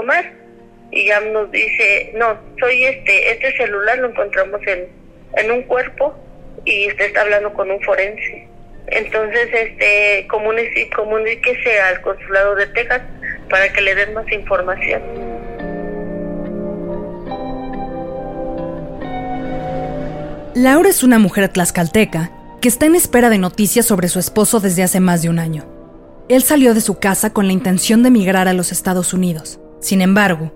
Tomar y ya nos dice, no, soy este, este celular lo encontramos en, en un cuerpo y usted está hablando con un forense. Entonces, este, comuníquese al consulado de Texas para que le den más información. Laura es una mujer tlaxcalteca que está en espera de noticias sobre su esposo desde hace más de un año. Él salió de su casa con la intención de emigrar a los Estados Unidos. Sin embargo,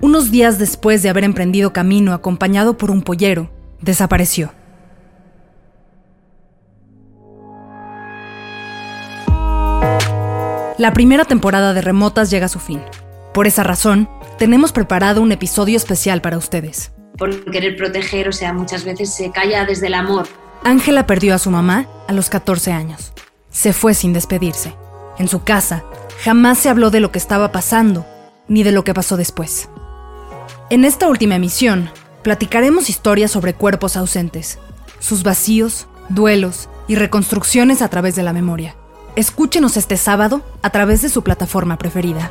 unos días después de haber emprendido camino acompañado por un pollero, desapareció. La primera temporada de Remotas llega a su fin. Por esa razón, tenemos preparado un episodio especial para ustedes. Por querer proteger, o sea, muchas veces se calla desde el amor. Ángela perdió a su mamá a los 14 años. Se fue sin despedirse. En su casa, jamás se habló de lo que estaba pasando, ni de lo que pasó después. En esta última emisión, platicaremos historias sobre cuerpos ausentes, sus vacíos, duelos y reconstrucciones a través de la memoria. Escúchenos este sábado a través de su plataforma preferida.